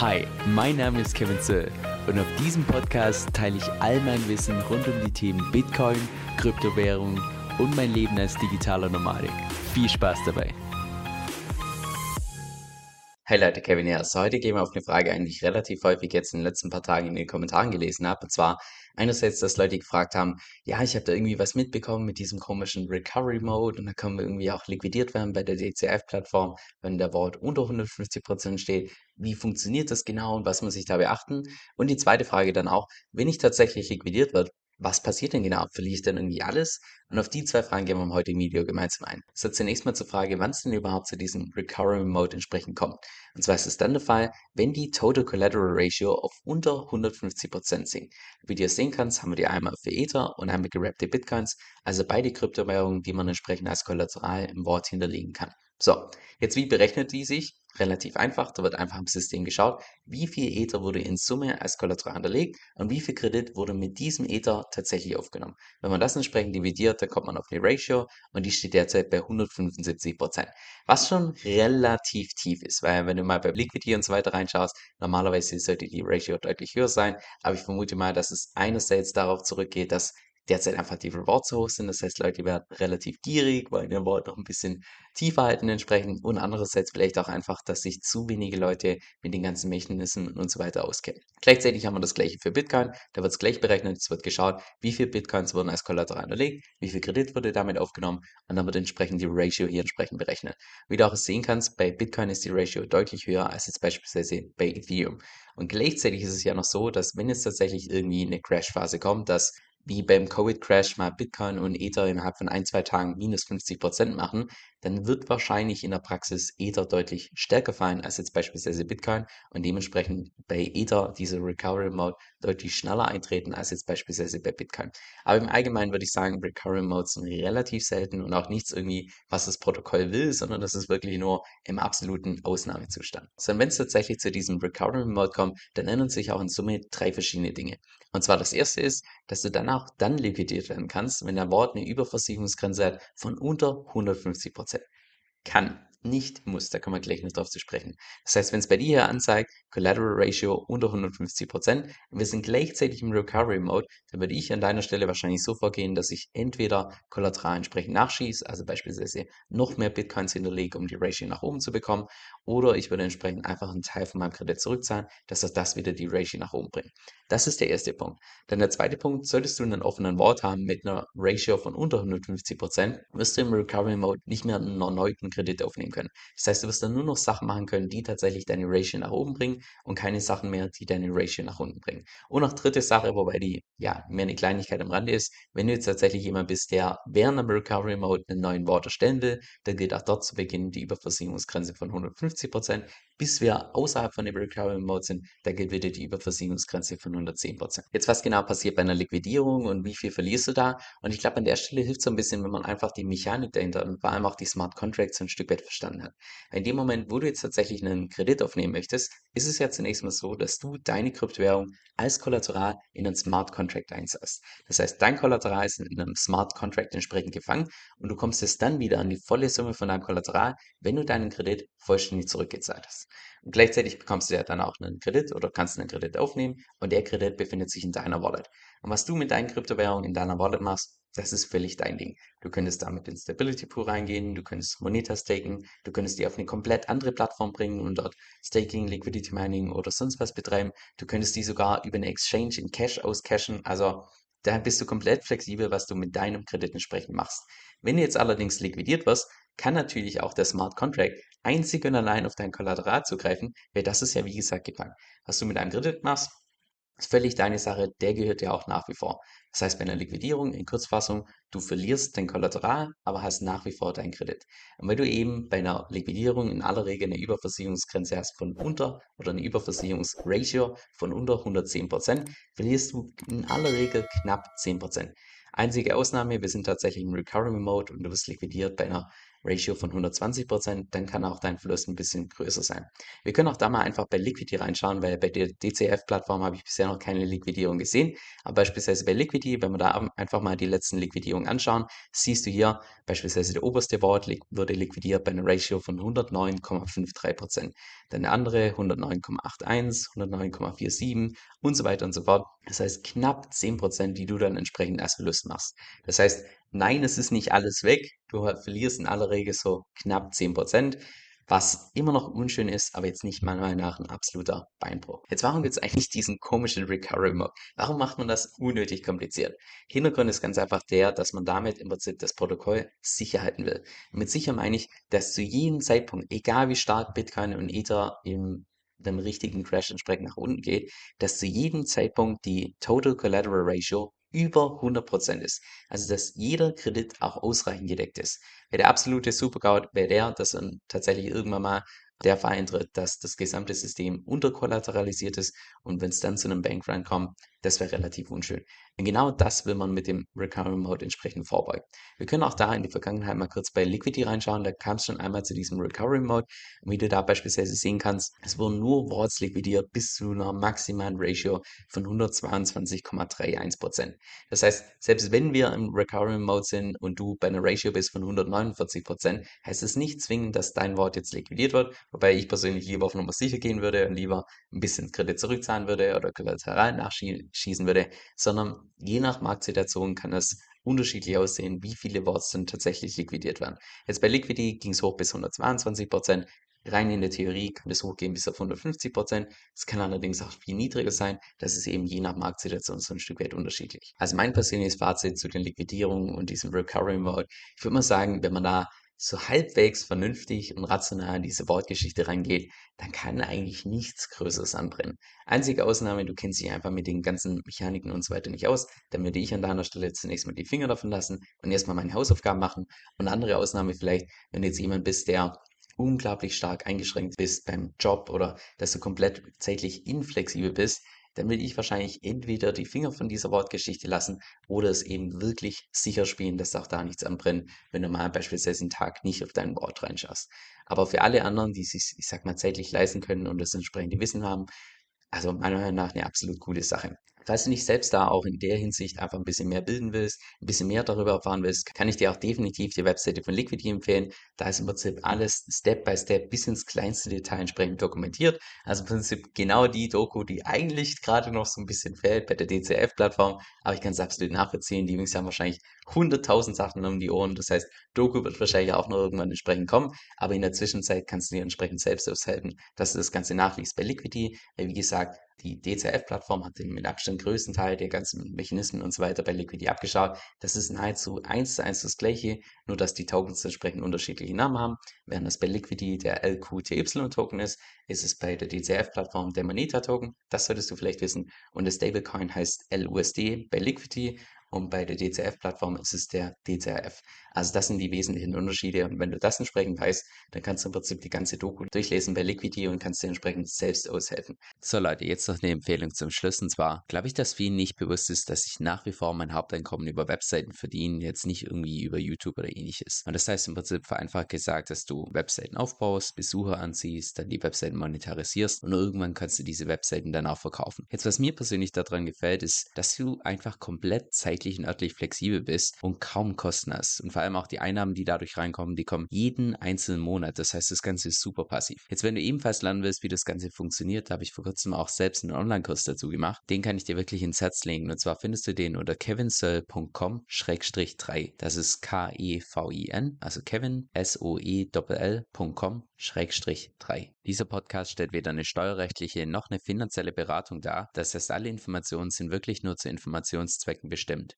Hi, mein Name ist Kevin Zöll und auf diesem Podcast teile ich all mein Wissen rund um die Themen Bitcoin, Kryptowährung und mein Leben als digitaler Nomadik. Viel Spaß dabei! Hey Leute, Kevin hier. Also heute gehen wir auf eine Frage die ich relativ häufig jetzt in den letzten paar Tagen in den Kommentaren gelesen habe. Und zwar einerseits, dass Leute gefragt haben, ja, ich habe da irgendwie was mitbekommen mit diesem komischen Recovery Mode und da können wir irgendwie auch liquidiert werden bei der DCF-Plattform, wenn der Wort unter 150% steht. Wie funktioniert das genau und was muss ich da beachten? Und die zweite Frage dann auch, wenn ich tatsächlich liquidiert wird, was passiert denn genau? Verliere ich denn irgendwie alles? Und auf die zwei Fragen gehen wir im heutigen Video gemeinsam ein. So zunächst mal zur Frage, wann es denn überhaupt zu diesem Recurring Mode entsprechend kommt. Und zwar ist es dann der Fall, wenn die Total Collateral Ratio auf unter 150% sinkt. Wie du sehen kannst, haben wir die einmal für Ether und einmal gerappte Bitcoins, also beide Kryptowährungen, die man entsprechend als Kollateral im Wort hinterlegen kann. So, jetzt wie berechnet die sich? Relativ einfach, da wird einfach im System geschaut, wie viel Ether wurde in Summe als Kollateral hinterlegt und wie viel Kredit wurde mit diesem Ether tatsächlich aufgenommen. Wenn man das entsprechend dividiert, dann kommt man auf eine Ratio und die steht derzeit bei 175%. Was schon relativ tief ist, weil wenn du mal bei Liquidity und so weiter reinschaust, normalerweise sollte die Ratio deutlich höher sein, aber ich vermute mal, dass es einerseits darauf zurückgeht, dass derzeit einfach die Rewards so hoch sind. Das heißt, Leute werden relativ gierig, wollen ihr Wort noch ein bisschen tiefer halten entsprechend und andererseits vielleicht auch einfach, dass sich zu wenige Leute mit den ganzen Mechanismen und so weiter auskennen. Gleichzeitig haben wir das gleiche für Bitcoin. Da wird es gleich berechnet. Es wird geschaut, wie viele Bitcoins wurden als Kollateral unterlegt, wie viel Kredit wurde damit aufgenommen und dann wird entsprechend die Ratio hier entsprechend berechnet. Wie du auch sehen kannst, bei Bitcoin ist die Ratio deutlich höher als jetzt beispielsweise bei Ethereum. Und gleichzeitig ist es ja noch so, dass wenn jetzt tatsächlich irgendwie eine Crash-Phase kommt, dass wie beim Covid-Crash mal Bitcoin und Ether innerhalb von ein, zwei Tagen minus 50 Prozent machen, dann wird wahrscheinlich in der Praxis Ether deutlich stärker fallen als jetzt beispielsweise Bitcoin und dementsprechend bei Ether diese Recovery Mode deutlich schneller eintreten als jetzt beispielsweise bei Bitcoin. Aber im Allgemeinen würde ich sagen, Recovery Modes sind relativ selten und auch nichts irgendwie, was das Protokoll will, sondern das ist wirklich nur im absoluten Ausnahmezustand. So, und wenn es tatsächlich zu diesem Recovery Mode kommt, dann ändern sich auch in Summe drei verschiedene Dinge. Und zwar das erste ist, dass du danach dann liquidiert werden kannst, wenn der Wort eine Überversicherungsgrenze hat von unter 150 Prozent. Kann nicht muss, da kommen wir gleich noch drauf zu sprechen. Das heißt, wenn es bei dir hier anzeigt, Collateral Ratio unter 150% und wir sind gleichzeitig im Recovery Mode, dann würde ich an deiner Stelle wahrscheinlich so vorgehen, dass ich entweder Kollateral entsprechend nachschieße, also beispielsweise noch mehr Bitcoins hinterlege, um die Ratio nach oben zu bekommen, oder ich würde entsprechend einfach einen Teil von meinem Kredit zurückzahlen, dass das, das wieder die Ratio nach oben bringt. Das ist der erste Punkt. Dann der zweite Punkt, solltest du einen offenen Wort haben mit einer Ratio von unter 150%, wirst du im Recovery Mode nicht mehr einen erneuten Kredit aufnehmen können. Das heißt, du wirst dann nur noch Sachen machen können, die tatsächlich deine Ratio nach oben bringen und keine Sachen mehr, die deine Ratio nach unten bringen. Und noch dritte Sache, wobei die ja mehr eine Kleinigkeit am Rande ist, wenn du jetzt tatsächlich jemand bist, der während dem Recovery Mode einen neuen Wort erstellen will, dann gilt auch dort zu Beginn die Überversicherungsgrenze von 150%, bis wir außerhalb von dem Recovery Mode sind, da gilt wieder die Überversicherungsgrenze von 110%. Jetzt was genau passiert bei einer Liquidierung und wie viel verlierst du da? Und ich glaube, an der Stelle hilft so ein bisschen, wenn man einfach die Mechanik dahinter und vor allem auch die Smart Contracts ein Stück weit verstanden hat. In dem Moment, wo du jetzt tatsächlich einen Kredit aufnehmen möchtest, ist es ja zunächst mal so, dass du deine Kryptowährung als Kollateral in einen Smart Contract einsetzt. Das heißt, dein Kollateral ist in einem Smart Contract entsprechend gefangen und du kommst jetzt dann wieder an die volle Summe von deinem Kollateral, wenn du deinen Kredit vollständig zurückgezahlt hast. Und gleichzeitig bekommst du ja dann auch einen Kredit oder kannst einen Kredit aufnehmen und der Kredit befindet sich in deiner Wallet. Und was du mit deinen Kryptowährungen in deiner Wallet machst, das ist völlig dein Ding. Du könntest damit in Stability Pool reingehen, du könntest Moneta staken, du könntest die auf eine komplett andere Plattform bringen und dort Staking, Liquidity Mining oder sonst was betreiben. Du könntest die sogar über eine Exchange in Cash auscashen. Also da bist du komplett flexibel, was du mit deinem Kredit entsprechend machst. Wenn du jetzt allerdings liquidiert wirst, kann natürlich auch der Smart Contract einzig und allein auf dein Kollateral zugreifen, weil das ist ja wie gesagt gefangen. Was du mit einem Kredit machst, ist völlig deine Sache, der gehört dir auch nach wie vor. Das heißt, bei einer Liquidierung in Kurzfassung, du verlierst dein Kollateral, aber hast nach wie vor deinen Kredit. Und wenn du eben bei einer Liquidierung in aller Regel eine Überversicherungsgrenze hast von unter oder eine Überversicherungsratio von unter 110%, verlierst du in aller Regel knapp 10%. Einzige Ausnahme, wir sind tatsächlich im Recovery Mode und du wirst liquidiert bei einer Ratio von 120%, dann kann auch dein Verlust ein bisschen größer sein. Wir können auch da mal einfach bei Liquidity reinschauen, weil bei der DCF-Plattform habe ich bisher noch keine Liquidierung gesehen. Aber beispielsweise bei Liquidity, wenn wir da einfach mal die letzten Liquidierungen anschauen, siehst du hier beispielsweise der oberste Wort wurde liquidiert bei einer Ratio von 109,53%. Dann der andere 109,81, 109,47 und so weiter und so fort. Das heißt knapp 10%, die du dann entsprechend als Verlust machst. Das heißt, nein, es ist nicht alles weg. Du verlierst in aller Regel so knapp 10% was immer noch unschön ist, aber jetzt nicht meiner Meinung nach ein absoluter Beinbruch. Jetzt warum gibt es eigentlich diesen komischen Recovery Mode? Warum macht man das unnötig kompliziert? Hintergrund ist ganz einfach der, dass man damit im Prinzip das Protokoll sicher halten will. Und mit sicher meine ich, dass zu jedem Zeitpunkt, egal wie stark Bitcoin und Ether im dem richtigen Crash entsprechend nach unten geht, dass zu jedem Zeitpunkt die Total Collateral Ratio über 100% ist. Also dass jeder Kredit auch ausreichend gedeckt ist. Wäre der absolute Supercloud, wäre der, dass dann tatsächlich irgendwann mal der Fall eintritt, dass das gesamte System unterkollateralisiert ist und wenn es dann zu einem Bankrun kommt, das wäre relativ unschön. Und genau das will man mit dem Recurring Mode entsprechend vorbeugen. Wir können auch da in die Vergangenheit mal kurz bei Liquidity reinschauen. Da kam es schon einmal zu diesem Recurring Mode. Und wie du da beispielsweise sehen kannst, es wurden nur Wards liquidiert bis zu einer maximalen Ratio von 122,31%. Das heißt, selbst wenn wir im Recurring Mode sind und du bei einer Ratio bist von 149%, heißt es nicht zwingend, dass dein Wort jetzt liquidiert wird. Wobei ich persönlich lieber auf Nummer sicher gehen würde und lieber ein bisschen Kredit zurückzahlen würde oder Kollateral nachschieben schießen würde, sondern je nach Marktsituation kann es unterschiedlich aussehen, wie viele Wards dann tatsächlich liquidiert werden. Jetzt bei Liquidity ging es hoch bis 122 Prozent. Rein in der Theorie kann es hochgehen bis auf 150 Prozent. Es kann allerdings auch viel niedriger sein. Das ist eben je nach Marktsituation so ein Stück weit unterschiedlich. Also mein persönliches Fazit zu den Liquidierungen und diesem Recovery Mode. Ich würde mal sagen, wenn man da so halbwegs vernünftig und rational in diese Wortgeschichte reingeht, dann kann eigentlich nichts Größeres anbrennen. Einzige Ausnahme, du kennst dich einfach mit den ganzen Mechaniken und so weiter nicht aus, dann würde ich an deiner Stelle zunächst mal die Finger davon lassen und erstmal meine Hausaufgaben machen. Und andere Ausnahme vielleicht, wenn du jetzt jemand bist, der unglaublich stark eingeschränkt bist beim Job oder dass du komplett zeitlich inflexibel bist, dann will ich wahrscheinlich entweder die Finger von dieser Wortgeschichte lassen oder es eben wirklich sicher spielen, dass auch da nichts anbrennt, wenn du mal beispielsweise einen Tag nicht auf dein Wort reinschaust. Aber für alle anderen, die sich, ich sag mal, zeitlich leisten können und das entsprechende Wissen haben, also meiner Meinung nach eine absolut coole Sache. Falls du dich selbst da auch in der Hinsicht einfach ein bisschen mehr bilden willst, ein bisschen mehr darüber erfahren willst, kann ich dir auch definitiv die Webseite von Liquidity empfehlen. Da ist im Prinzip alles Step by Step bis ins kleinste Detail entsprechend dokumentiert. Also im Prinzip genau die Doku, die eigentlich gerade noch so ein bisschen fehlt bei der DCF-Plattform. Aber ich kann es absolut nachvollziehen. Die Jungs haben wahrscheinlich 100.000 Sachen um die Ohren. Das heißt, Doku wird wahrscheinlich auch noch irgendwann entsprechend kommen. Aber in der Zwischenzeit kannst du dir entsprechend selbst aushelfen, dass du das Ganze nachliest bei Liquidity. Wie gesagt, die DCF-Plattform hat den mit Abstand größten Teil der ganzen Mechanismen und so weiter bei Liquidity abgeschaut. Das ist nahezu eins zu eins das gleiche, nur dass die Tokens entsprechend unterschiedliche Namen haben. Während das bei Liquidity der LQTY-Token ist, ist es bei der DCF-Plattform der Moneta-Token. Das solltest du vielleicht wissen. Und der Stablecoin heißt LUSD bei Liquidity und bei der DCF-Plattform ist es der DCF. Also das sind die wesentlichen Unterschiede. Und wenn du das entsprechend weißt, dann kannst du im Prinzip die ganze Doku durchlesen bei Liquidity und kannst dir entsprechend selbst aushelfen. So Leute, jetzt noch eine Empfehlung zum Schluss. Und zwar glaube ich, dass vielen nicht bewusst ist, dass ich nach wie vor mein Haupteinkommen über Webseiten verdiene, jetzt nicht irgendwie über YouTube oder ähnliches. Und das heißt im Prinzip vereinfacht gesagt, dass du Webseiten aufbaust, Besucher anziehst, dann die Webseiten monetarisierst und irgendwann kannst du diese Webseiten dann auch verkaufen. Jetzt, was mir persönlich daran gefällt, ist, dass du einfach komplett zeitlich und örtlich flexibel bist und kaum Kosten hast. Und vor allem auch die Einnahmen, die dadurch reinkommen, die kommen jeden einzelnen Monat. Das heißt, das Ganze ist super passiv. Jetzt, wenn du ebenfalls lernen willst, wie das Ganze funktioniert, da habe ich vor kurzem auch selbst einen Online-Kurs dazu gemacht. Den kann ich dir wirklich ins Herz legen. Und zwar findest du den unter kevinsoe.com-3. Das ist K-E-V-I-N, also Kevin, S-O-E-L-L.com 3. Dieser Podcast stellt weder eine steuerrechtliche noch eine finanzielle Beratung dar. Das heißt, alle Informationen sind wirklich nur zu Informationszwecken bestimmt.